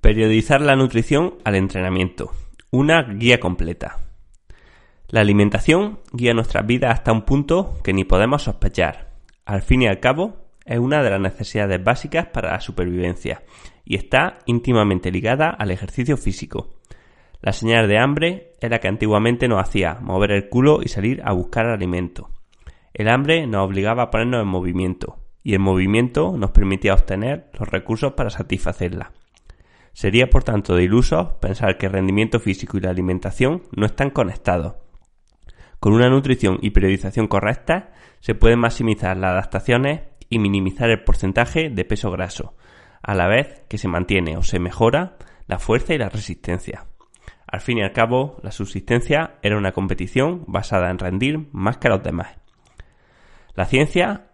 Periodizar la nutrición al entrenamiento. Una guía completa. La alimentación guía nuestras vidas hasta un punto que ni podemos sospechar. Al fin y al cabo, es una de las necesidades básicas para la supervivencia y está íntimamente ligada al ejercicio físico. La señal de hambre es la que antiguamente nos hacía mover el culo y salir a buscar alimento. El hambre nos obligaba a ponernos en movimiento y el movimiento nos permitía obtener los recursos para satisfacerla. Sería por tanto de iluso pensar que el rendimiento físico y la alimentación no están conectados. Con una nutrición y periodización correcta se pueden maximizar las adaptaciones y minimizar el porcentaje de peso graso, a la vez que se mantiene o se mejora la fuerza y la resistencia. Al fin y al cabo, la subsistencia era una competición basada en rendir más que los demás. La ciencia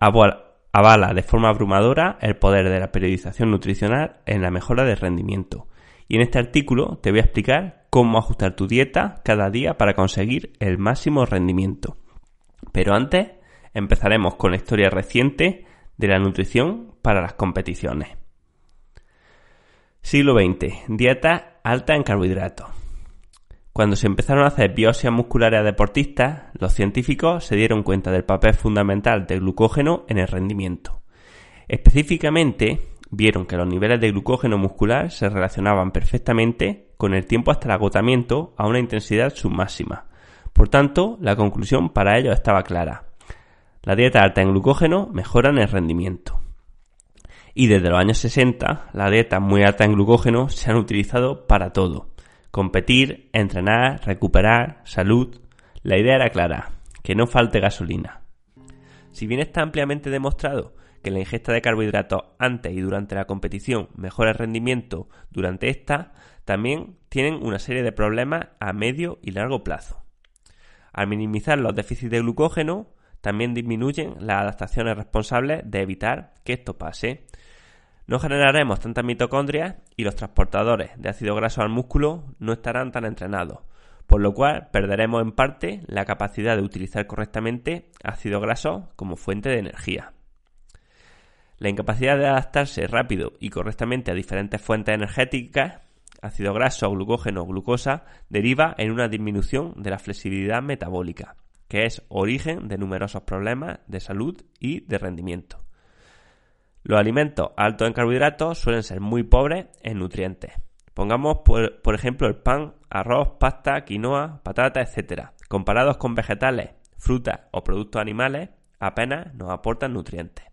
avala de forma abrumadora el poder de la periodización nutricional en la mejora del rendimiento. Y en este artículo te voy a explicar cómo ajustar tu dieta cada día para conseguir el máximo rendimiento. Pero antes empezaremos con la historia reciente de la nutrición para las competiciones. Siglo XX. Dieta alta en carbohidratos. Cuando se empezaron a hacer biopsias musculares a deportistas, los científicos se dieron cuenta del papel fundamental del glucógeno en el rendimiento. Específicamente, vieron que los niveles de glucógeno muscular se relacionaban perfectamente con el tiempo hasta el agotamiento a una intensidad submáxima. Por tanto, la conclusión para ellos estaba clara. La dieta alta en glucógeno mejora en el rendimiento. Y desde los años 60, la dieta muy alta en glucógeno se han utilizado para todo Competir, entrenar, recuperar, salud. La idea era clara, que no falte gasolina. Si bien está ampliamente demostrado que la ingesta de carbohidratos antes y durante la competición mejora el rendimiento durante esta, también tienen una serie de problemas a medio y largo plazo. Al minimizar los déficits de glucógeno, también disminuyen las adaptaciones responsables de evitar que esto pase, no generaremos tantas mitocondrias y los transportadores de ácido graso al músculo no estarán tan entrenados, por lo cual perderemos en parte la capacidad de utilizar correctamente ácido graso como fuente de energía. La incapacidad de adaptarse rápido y correctamente a diferentes fuentes energéticas, ácido graso, glucógeno o glucosa, deriva en una disminución de la flexibilidad metabólica, que es origen de numerosos problemas de salud y de rendimiento. Los alimentos altos en carbohidratos suelen ser muy pobres en nutrientes. Pongamos por, ejemplo el pan, arroz, pasta, quinoa, patata, etc. Comparados con vegetales, frutas o productos animales, apenas nos aportan nutrientes.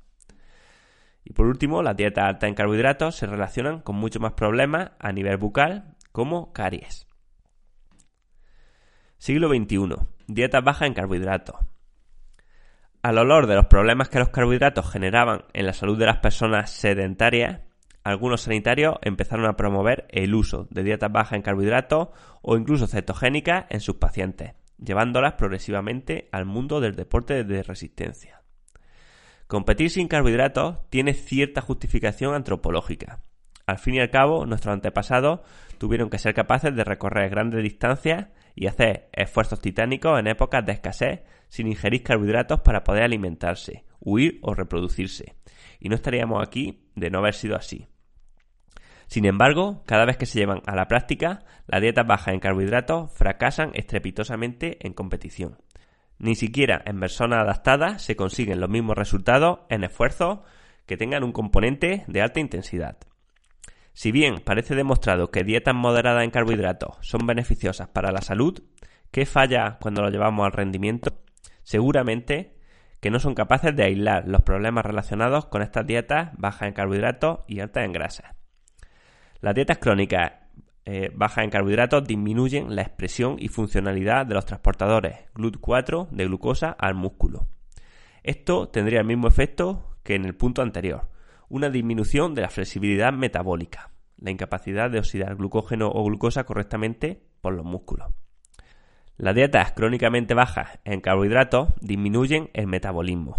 Y por último, las dietas altas en carbohidratos se relacionan con muchos más problemas a nivel bucal, como caries. Siglo XXI. Dietas bajas en carbohidratos. Al olor de los problemas que los carbohidratos generaban en la salud de las personas sedentarias, algunos sanitarios empezaron a promover el uso de dietas bajas en carbohidratos o incluso cetogénicas en sus pacientes, llevándolas progresivamente al mundo del deporte de resistencia. Competir sin carbohidratos tiene cierta justificación antropológica. Al fin y al cabo, nuestros antepasados tuvieron que ser capaces de recorrer grandes distancias y hacer esfuerzos titánicos en épocas de escasez sin ingerir carbohidratos para poder alimentarse, huir o reproducirse. Y no estaríamos aquí de no haber sido así. Sin embargo, cada vez que se llevan a la práctica, las dietas bajas en carbohidratos fracasan estrepitosamente en competición. Ni siquiera en personas adaptadas se consiguen los mismos resultados en esfuerzos que tengan un componente de alta intensidad. Si bien parece demostrado que dietas moderadas en carbohidratos son beneficiosas para la salud, ¿qué falla cuando lo llevamos al rendimiento? Seguramente que no son capaces de aislar los problemas relacionados con estas dietas bajas en carbohidratos y altas en grasas. Las dietas crónicas eh, bajas en carbohidratos disminuyen la expresión y funcionalidad de los transportadores GLUT4 de glucosa al músculo. Esto tendría el mismo efecto que en el punto anterior, una disminución de la flexibilidad metabólica. la incapacidad de oxidar glucógeno o glucosa correctamente por los músculos. Las dietas crónicamente bajas en carbohidratos disminuyen el metabolismo.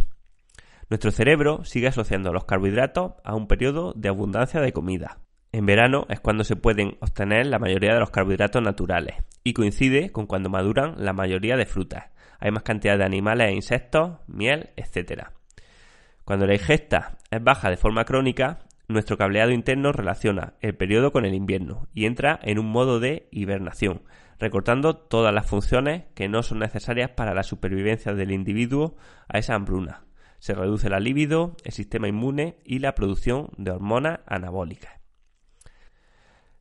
Nuestro cerebro sigue asociando los carbohidratos a un periodo de abundancia de comida. En verano es cuando se pueden obtener la mayoría de los carbohidratos naturales y coincide con cuando maduran la mayoría de frutas. Hay más cantidad de animales e insectos, miel, etc. Cuando la ingesta es baja de forma crónica, nuestro cableado interno relaciona el periodo con el invierno y entra en un modo de hibernación, recortando todas las funciones que no son necesarias para la supervivencia del individuo a esa hambruna. Se reduce la libido, el sistema inmune y la producción de hormonas anabólicas.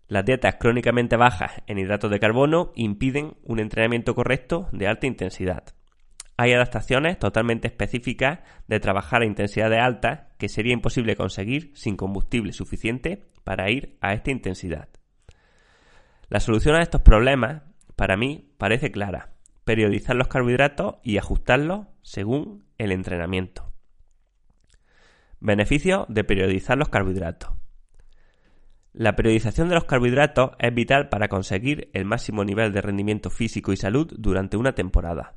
Las dietas crónicamente bajas en hidratos de carbono impiden un entrenamiento correcto de alta intensidad. Hay adaptaciones totalmente específicas de trabajar a intensidades altas que sería imposible conseguir sin combustible suficiente para ir a esta intensidad. La solución a estos problemas, para mí, parece clara. Periodizar los carbohidratos y ajustarlos según el entrenamiento. Beneficios de periodizar los carbohidratos. La periodización de los carbohidratos es vital para conseguir el máximo nivel de rendimiento físico y salud durante una temporada.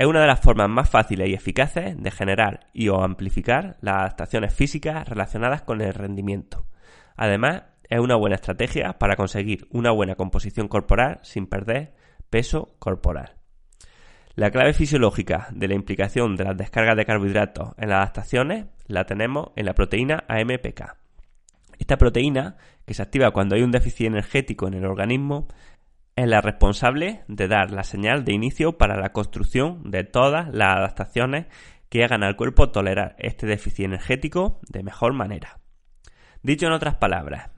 Es una de las formas más fáciles y eficaces de generar y o amplificar las adaptaciones físicas relacionadas con el rendimiento. Además, es una buena estrategia para conseguir una buena composición corporal sin perder peso corporal. La clave fisiológica de la implicación de las descargas de carbohidratos en las adaptaciones la tenemos en la proteína AMPK. Esta proteína, que se activa cuando hay un déficit energético en el organismo, es la responsable de dar la señal de inicio para la construcción de todas las adaptaciones que hagan al cuerpo tolerar este déficit energético de mejor manera. Dicho en otras palabras,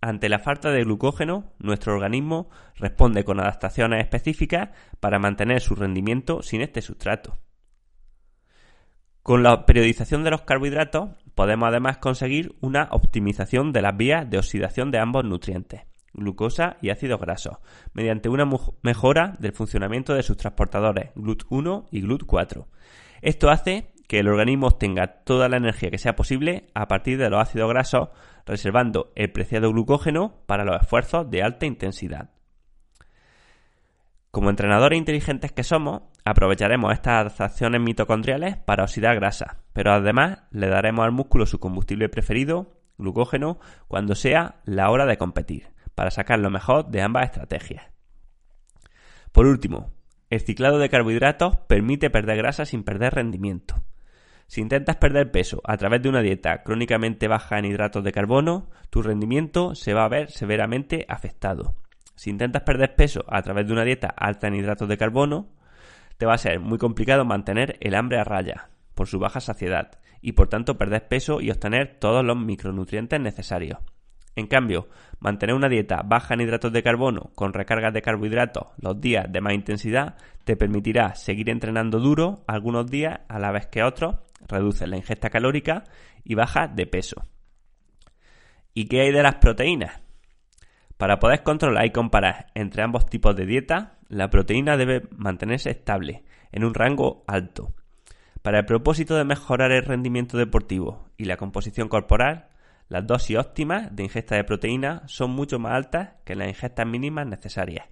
ante la falta de glucógeno, nuestro organismo responde con adaptaciones específicas para mantener su rendimiento sin este sustrato. Con la periodización de los carbohidratos podemos además conseguir una optimización de las vías de oxidación de ambos nutrientes glucosa y ácidos grasos, mediante una mejora del funcionamiento de sus transportadores GLUT1 y GLUT4. Esto hace que el organismo obtenga toda la energía que sea posible a partir de los ácidos grasos, reservando el preciado glucógeno para los esfuerzos de alta intensidad. Como entrenadores inteligentes que somos, aprovecharemos estas adaptaciones mitocondriales para oxidar grasa, pero además le daremos al músculo su combustible preferido, glucógeno, cuando sea la hora de competir para sacar lo mejor de ambas estrategias. Por último, el ciclado de carbohidratos permite perder grasa sin perder rendimiento. Si intentas perder peso a través de una dieta crónicamente baja en hidratos de carbono, tu rendimiento se va a ver severamente afectado. Si intentas perder peso a través de una dieta alta en hidratos de carbono, te va a ser muy complicado mantener el hambre a raya por su baja saciedad y por tanto perder peso y obtener todos los micronutrientes necesarios. En cambio, mantener una dieta baja en hidratos de carbono con recargas de carbohidratos los días de más intensidad te permitirá seguir entrenando duro algunos días a la vez que otros, reduces la ingesta calórica y bajas de peso. ¿Y qué hay de las proteínas? Para poder controlar y comparar entre ambos tipos de dieta, la proteína debe mantenerse estable, en un rango alto. Para el propósito de mejorar el rendimiento deportivo y la composición corporal, las dosis óptimas de ingesta de proteína son mucho más altas que las ingestas mínimas necesarias.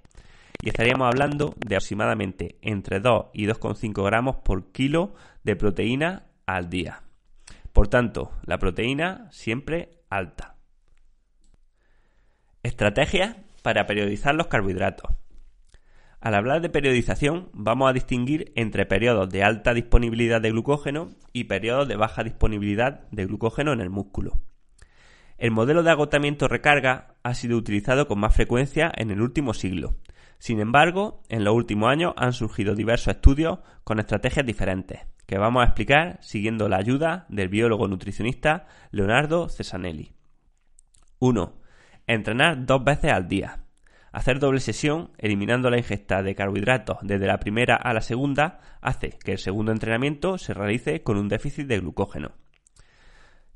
Y estaríamos hablando de aproximadamente entre 2 y 2,5 gramos por kilo de proteína al día. Por tanto, la proteína siempre alta. Estrategias para periodizar los carbohidratos. Al hablar de periodización, vamos a distinguir entre periodos de alta disponibilidad de glucógeno y periodos de baja disponibilidad de glucógeno en el músculo. El modelo de agotamiento-recarga ha sido utilizado con más frecuencia en el último siglo. Sin embargo, en los últimos años han surgido diversos estudios con estrategias diferentes, que vamos a explicar siguiendo la ayuda del biólogo nutricionista Leonardo Cesanelli. 1. Entrenar dos veces al día. Hacer doble sesión, eliminando la ingesta de carbohidratos desde la primera a la segunda, hace que el segundo entrenamiento se realice con un déficit de glucógeno.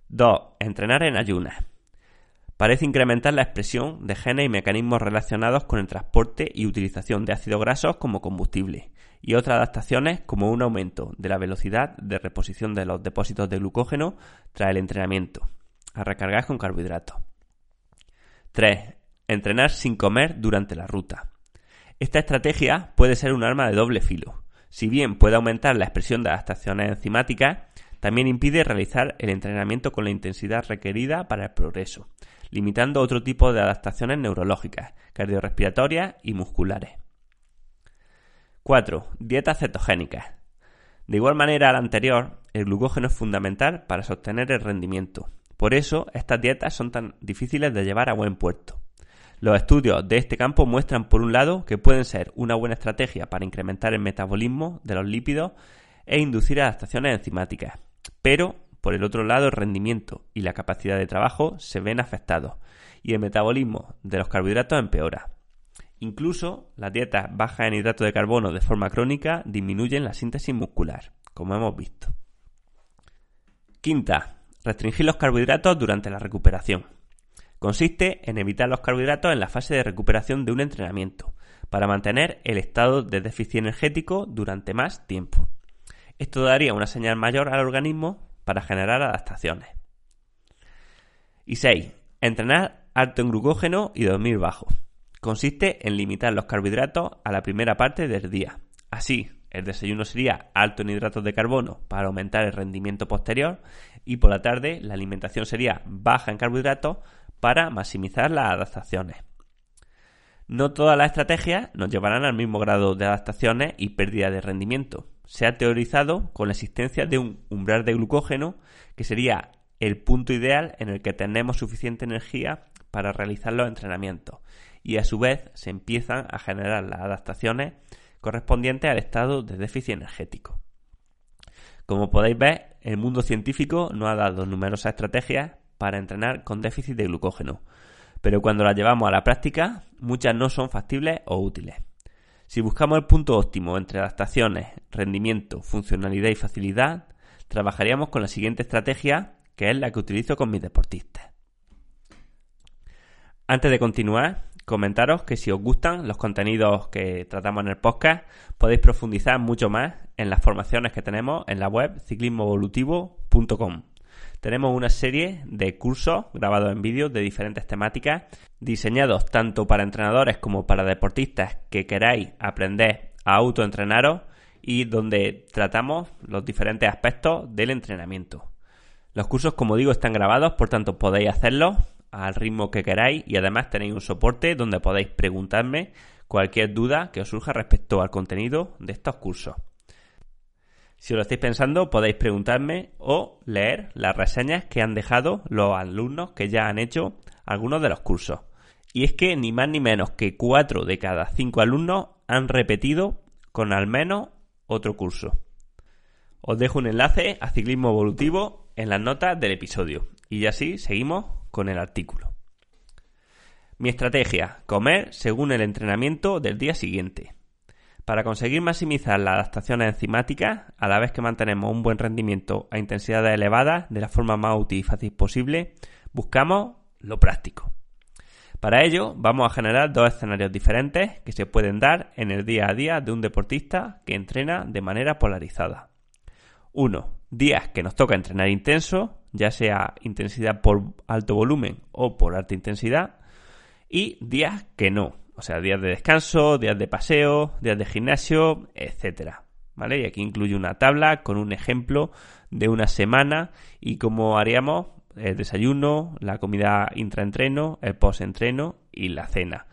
2. Entrenar en ayunas. Parece incrementar la expresión de genes y mecanismos relacionados con el transporte y utilización de ácidos grasos como combustible, y otras adaptaciones como un aumento de la velocidad de reposición de los depósitos de glucógeno tras el entrenamiento, a recargar con carbohidratos. 3. Entrenar sin comer durante la ruta. Esta estrategia puede ser un arma de doble filo. Si bien puede aumentar la expresión de adaptaciones enzimáticas, también impide realizar el entrenamiento con la intensidad requerida para el progreso, limitando otro tipo de adaptaciones neurológicas, cardiorrespiratorias y musculares. 4. Dietas cetogénicas. De igual manera a la anterior, el glucógeno es fundamental para sostener el rendimiento. Por eso, estas dietas son tan difíciles de llevar a buen puerto. Los estudios de este campo muestran, por un lado, que pueden ser una buena estrategia para incrementar el metabolismo de los lípidos e inducir adaptaciones enzimáticas, pero, por el otro lado, el rendimiento y la capacidad de trabajo se ven afectados y el metabolismo de los carbohidratos empeora. Incluso las dietas bajas en hidrato de carbono de forma crónica disminuyen la síntesis muscular, como hemos visto. Quinta, restringir los carbohidratos durante la recuperación. Consiste en evitar los carbohidratos en la fase de recuperación de un entrenamiento, para mantener el estado de déficit energético durante más tiempo. Esto daría una señal mayor al organismo para generar adaptaciones. Y 6. Entrenar alto en glucógeno y dormir bajo consiste en limitar los carbohidratos a la primera parte del día. Así, el desayuno sería alto en hidratos de carbono para aumentar el rendimiento posterior y por la tarde la alimentación sería baja en carbohidratos para maximizar las adaptaciones. No todas las estrategias nos llevarán al mismo grado de adaptaciones y pérdida de rendimiento. Se ha teorizado con la existencia de un umbral de glucógeno que sería el punto ideal en el que tenemos suficiente energía para realizar los entrenamientos y a su vez se empiezan a generar las adaptaciones correspondientes al estado de déficit energético. Como podéis ver, el mundo científico nos ha dado numerosas estrategias para entrenar con déficit de glucógeno, pero cuando las llevamos a la práctica, muchas no son factibles o útiles. Si buscamos el punto óptimo entre adaptaciones, rendimiento, funcionalidad y facilidad, trabajaríamos con la siguiente estrategia, que es la que utilizo con mis deportistas. Antes de continuar, comentaros que si os gustan los contenidos que tratamos en el podcast, podéis profundizar mucho más en las formaciones que tenemos en la web ciclismoevolutivo.com. Tenemos una serie de cursos grabados en vídeo de diferentes temáticas, diseñados tanto para entrenadores como para deportistas que queráis aprender a autoentrenaros y donde tratamos los diferentes aspectos del entrenamiento. Los cursos, como digo, están grabados, por tanto podéis hacerlos al ritmo que queráis y además tenéis un soporte donde podéis preguntarme cualquier duda que os surja respecto al contenido de estos cursos. Si lo estáis pensando, podéis preguntarme o leer las reseñas que han dejado los alumnos que ya han hecho algunos de los cursos. Y es que ni más ni menos que 4 de cada 5 alumnos han repetido con al menos otro curso. Os dejo un enlace a ciclismo evolutivo en las notas del episodio. Y así seguimos con el artículo. Mi estrategia, comer según el entrenamiento del día siguiente. Para conseguir maximizar las adaptaciones enzimáticas, a la vez que mantenemos un buen rendimiento a intensidades elevadas de la forma más útil y fácil posible, buscamos lo práctico. Para ello, vamos a generar dos escenarios diferentes que se pueden dar en el día a día de un deportista que entrena de manera polarizada. Uno, días que nos toca entrenar intenso, ya sea intensidad por alto volumen o por alta intensidad, y días que no, o sea, días de descanso, días de paseo, días de gimnasio, etcétera. ¿Vale? Y aquí incluye una tabla con un ejemplo de una semana y cómo haríamos el desayuno, la comida intraentreno, el postentreno y la cena.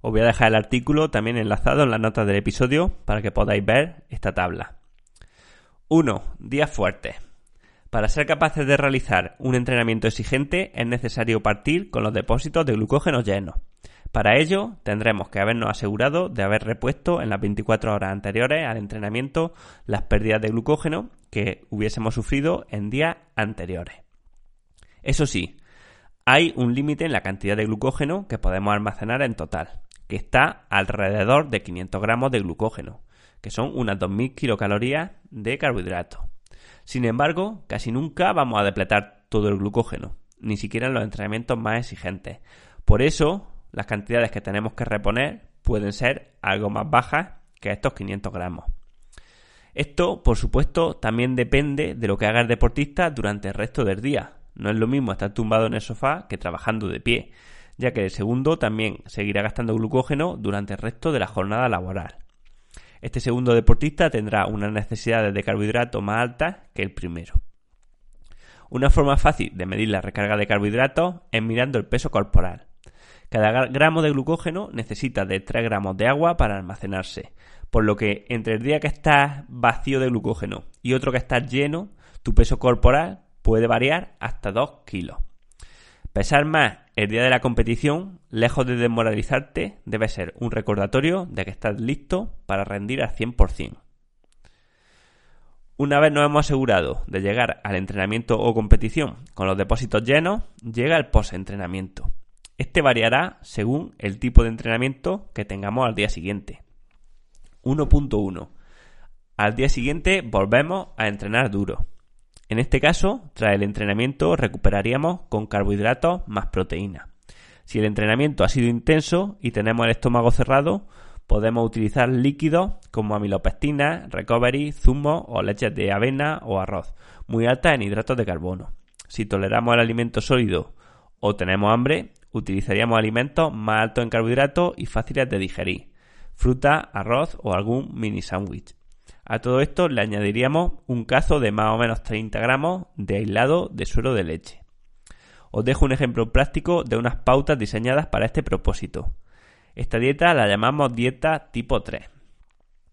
Os voy a dejar el artículo también enlazado en las notas del episodio para que podáis ver esta tabla. 1. Días fuertes. Para ser capaces de realizar un entrenamiento exigente es necesario partir con los depósitos de glucógeno llenos. Para ello tendremos que habernos asegurado de haber repuesto en las 24 horas anteriores al entrenamiento las pérdidas de glucógeno que hubiésemos sufrido en días anteriores. Eso sí, hay un límite en la cantidad de glucógeno que podemos almacenar en total, que está alrededor de 500 gramos de glucógeno, que son unas 2.000 kilocalorías de carbohidratos. Sin embargo, casi nunca vamos a depletar todo el glucógeno, ni siquiera en los entrenamientos más exigentes. Por eso, las cantidades que tenemos que reponer pueden ser algo más bajas que estos 500 gramos. Esto, por supuesto, también depende de lo que haga el deportista durante el resto del día. No es lo mismo estar tumbado en el sofá que trabajando de pie, ya que el segundo también seguirá gastando glucógeno durante el resto de la jornada laboral. Este segundo deportista tendrá unas necesidades de carbohidratos más altas que el primero. Una forma fácil de medir la recarga de carbohidratos es mirando el peso corporal. Cada gramo de glucógeno necesita de 3 gramos de agua para almacenarse, por lo que entre el día que estás vacío de glucógeno y otro que estás lleno, tu peso corporal puede variar hasta 2 kilos. Pesar más el día de la competición, lejos de desmoralizarte, debe ser un recordatorio de que estás listo para rendir al 100%. Una vez nos hemos asegurado de llegar al entrenamiento o competición con los depósitos llenos, llega el post-entrenamiento. Este variará según el tipo de entrenamiento que tengamos al día siguiente. 1.1. Al día siguiente volvemos a entrenar duro. En este caso, tras el entrenamiento recuperaríamos con carbohidratos más proteína. Si el entrenamiento ha sido intenso y tenemos el estómago cerrado, podemos utilizar líquidos como amilopestina, recovery, zumo o leches de avena o arroz, muy altas en hidratos de carbono. Si toleramos el alimento sólido o tenemos hambre, utilizaríamos alimentos más altos en carbohidratos y fáciles de digerir, fruta, arroz o algún mini sándwich. A todo esto le añadiríamos un cazo de más o menos 30 gramos de aislado de suero de leche. Os dejo un ejemplo práctico de unas pautas diseñadas para este propósito. Esta dieta la llamamos dieta tipo 3.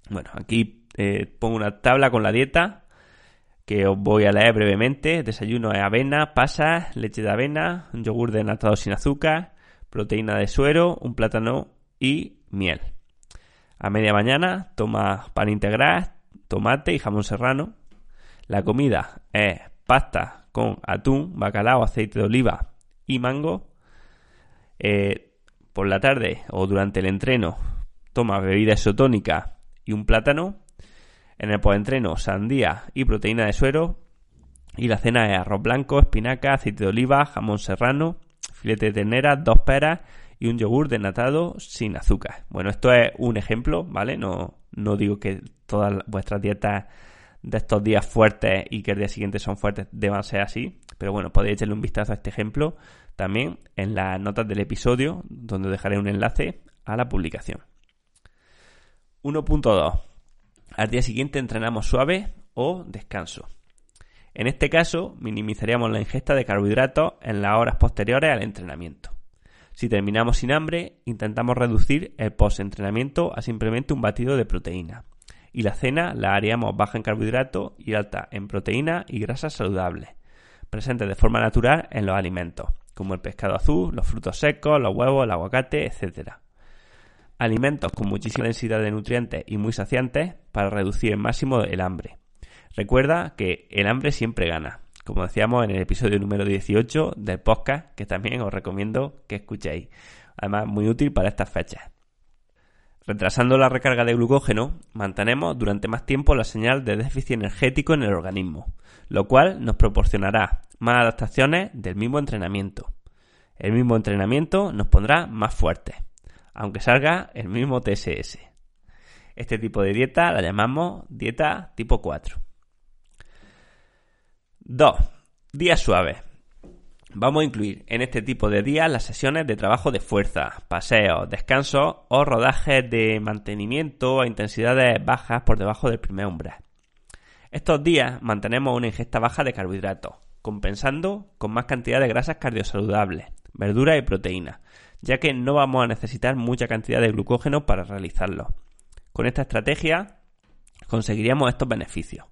Bueno, aquí eh, pongo una tabla con la dieta que os voy a leer brevemente. Desayuno es avena, pasas, leche de avena, un yogur denatado sin azúcar, proteína de suero, un plátano y miel. A media mañana toma pan integral, tomate y jamón serrano. La comida es pasta con atún, bacalao, aceite de oliva y mango. Eh, por la tarde o durante el entreno toma bebida isotónica y un plátano. En el postentreno, sandía y proteína de suero. Y la cena es arroz blanco, espinaca, aceite de oliva, jamón serrano, filete de ternera, dos peras y un yogur denatado sin azúcar. Bueno, esto es un ejemplo, ¿vale? No, no digo que todas vuestras dietas de estos días fuertes y que el día siguiente son fuertes deban ser así. Pero bueno, podéis echarle un vistazo a este ejemplo también en las notas del episodio, donde dejaré un enlace a la publicación. 1.2. Al día siguiente entrenamos suave o descanso. En este caso, minimizaríamos la ingesta de carbohidratos en las horas posteriores al entrenamiento. Si terminamos sin hambre, intentamos reducir el post-entrenamiento a simplemente un batido de proteína. Y la cena la haríamos baja en carbohidratos y alta en proteína y grasas saludables, presentes de forma natural en los alimentos, como el pescado azul, los frutos secos, los huevos, el aguacate, etc. Alimentos con muchísima densidad de nutrientes y muy saciantes para reducir el máximo el hambre. Recuerda que el hambre siempre gana, como decíamos en el episodio número 18 del podcast, que también os recomiendo que escuchéis. Además, muy útil para estas fechas. Retrasando la recarga de glucógeno, mantenemos durante más tiempo la señal de déficit energético en el organismo, lo cual nos proporcionará más adaptaciones del mismo entrenamiento. El mismo entrenamiento nos pondrá más fuertes, aunque salga el mismo TSS. Este tipo de dieta la llamamos dieta tipo 4. 2. Días suaves. Vamos a incluir en este tipo de días las sesiones de trabajo de fuerza, paseos, descansos o rodajes de mantenimiento a intensidades bajas por debajo del primer umbral. Estos días mantenemos una ingesta baja de carbohidratos, compensando con más cantidad de grasas cardiosaludables, verduras y proteínas, ya que no vamos a necesitar mucha cantidad de glucógeno para realizarlo. Con esta estrategia conseguiríamos estos beneficios.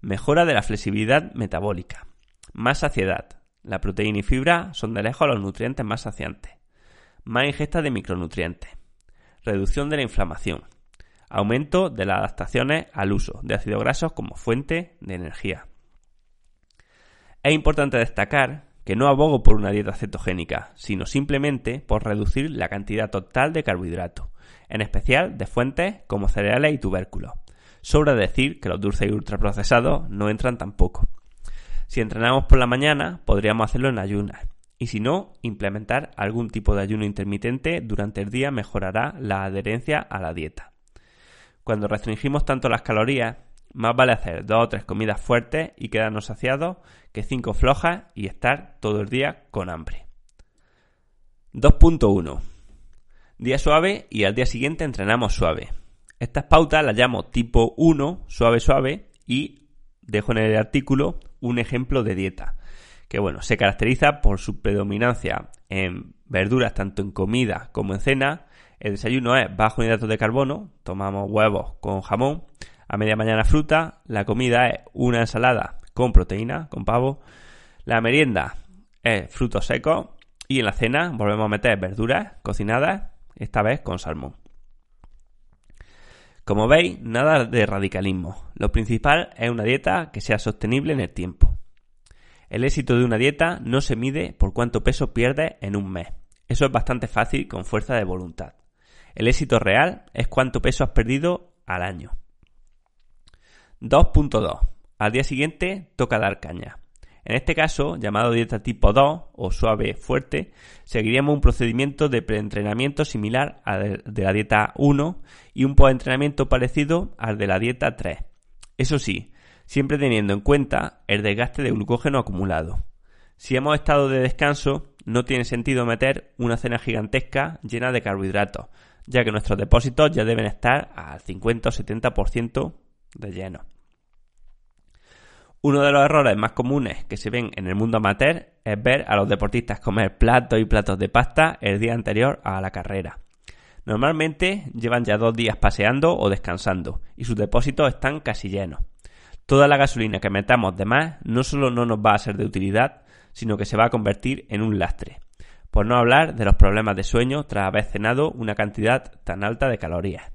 Mejora de la flexibilidad metabólica, más saciedad, la proteína y fibra son de lejos los nutrientes más saciantes. Más ingesta de micronutrientes. Reducción de la inflamación. Aumento de las adaptaciones al uso de ácidos grasos como fuente de energía. Es importante destacar que no abogo por una dieta cetogénica, sino simplemente por reducir la cantidad total de carbohidratos, en especial de fuentes como cereales y tubérculos. Sobra decir que los dulces y ultraprocesados no entran tampoco. Si entrenamos por la mañana, podríamos hacerlo en ayunas. Y si no, implementar algún tipo de ayuno intermitente durante el día mejorará la adherencia a la dieta. Cuando restringimos tanto las calorías, más vale hacer dos o tres comidas fuertes y quedarnos saciados que cinco flojas y estar todo el día con hambre. 2.1. Día suave y al día siguiente entrenamos suave. Estas pautas las llamo tipo 1, suave suave, y dejo en el artículo un ejemplo de dieta, que bueno, se caracteriza por su predominancia en verduras tanto en comida como en cena. El desayuno es bajo en hidratos de carbono, tomamos huevos con jamón, a media mañana fruta, la comida es una ensalada con proteína, con pavo, la merienda es frutos secos y en la cena volvemos a meter verduras cocinadas, esta vez con salmón. Como veis, nada de radicalismo. Lo principal es una dieta que sea sostenible en el tiempo. El éxito de una dieta no se mide por cuánto peso pierdes en un mes. Eso es bastante fácil con fuerza de voluntad. El éxito real es cuánto peso has perdido al año. 2.2. Al día siguiente toca dar caña. En este caso, llamado dieta tipo 2 o suave fuerte, seguiríamos un procedimiento de preentrenamiento similar al de la dieta 1 y un postentrenamiento parecido al de la dieta 3. Eso sí, siempre teniendo en cuenta el desgaste de glucógeno acumulado. Si hemos estado de descanso, no tiene sentido meter una cena gigantesca llena de carbohidratos, ya que nuestros depósitos ya deben estar al 50 o 70% de lleno. Uno de los errores más comunes que se ven en el mundo amateur es ver a los deportistas comer platos y platos de pasta el día anterior a la carrera. Normalmente llevan ya dos días paseando o descansando y sus depósitos están casi llenos. Toda la gasolina que metamos de más no solo no nos va a ser de utilidad, sino que se va a convertir en un lastre. Por no hablar de los problemas de sueño tras haber cenado una cantidad tan alta de calorías.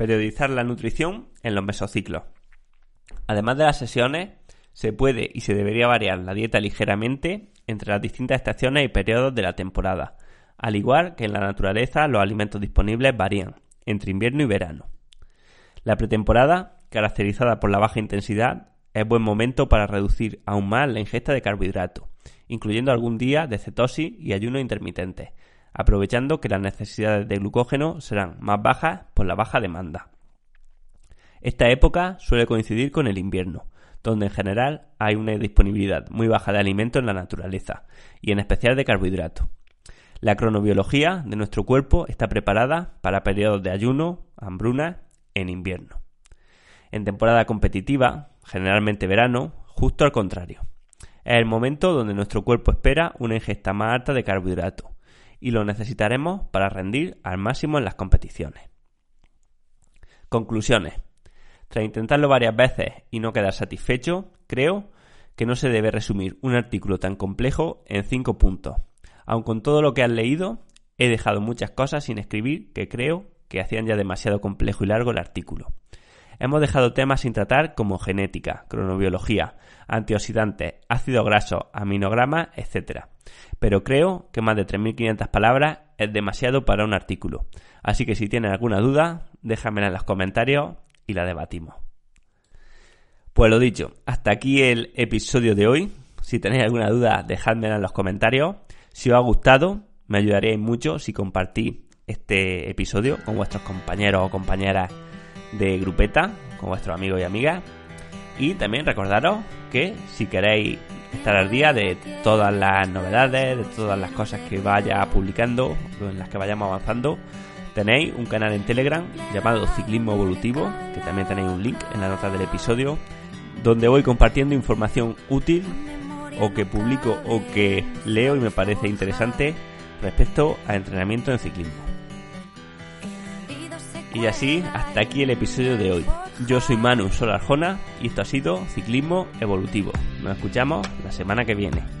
Periodizar la nutrición en los mesociclos. Además de las sesiones, se puede y se debería variar la dieta ligeramente entre las distintas estaciones y periodos de la temporada, al igual que en la naturaleza los alimentos disponibles varían entre invierno y verano. La pretemporada, caracterizada por la baja intensidad, es buen momento para reducir aún más la ingesta de carbohidratos, incluyendo algún día de cetosis y ayuno intermitente, aprovechando que las necesidades de glucógeno serán más bajas por la baja demanda. Esta época suele coincidir con el invierno, donde en general hay una disponibilidad muy baja de alimentos en la naturaleza, y en especial de carbohidratos. La cronobiología de nuestro cuerpo está preparada para periodos de ayuno, hambruna, en invierno. En temporada competitiva, generalmente verano, justo al contrario. Es el momento donde nuestro cuerpo espera una ingesta más alta de carbohidratos y lo necesitaremos para rendir al máximo en las competiciones. Conclusiones. Tras intentarlo varias veces y no quedar satisfecho, creo que no se debe resumir un artículo tan complejo en cinco puntos. Aun con todo lo que has leído, he dejado muchas cosas sin escribir que creo que hacían ya demasiado complejo y largo el artículo. Hemos dejado temas sin tratar como genética, cronobiología, antioxidantes, ácido graso, aminogramas, etc. Pero creo que más de 3.500 palabras es demasiado para un artículo. Así que si tienes alguna duda, déjamela en los comentarios y la debatimos. Pues lo dicho, hasta aquí el episodio de hoy. Si tenéis alguna duda, dejádmela en los comentarios. Si os ha gustado, me ayudaría mucho si compartís este episodio con vuestros compañeros o compañeras de grupeta, con vuestros amigos y amigas. Y también recordaros que si queréis estar al día de todas las novedades, de todas las cosas que vaya publicando, en las que vayamos avanzando, Tenéis un canal en Telegram llamado Ciclismo Evolutivo, que también tenéis un link en la nota del episodio, donde voy compartiendo información útil o que publico o que leo y me parece interesante respecto a entrenamiento en ciclismo. Y así, hasta aquí el episodio de hoy. Yo soy Manu Solarjona y esto ha sido Ciclismo Evolutivo. Nos escuchamos la semana que viene.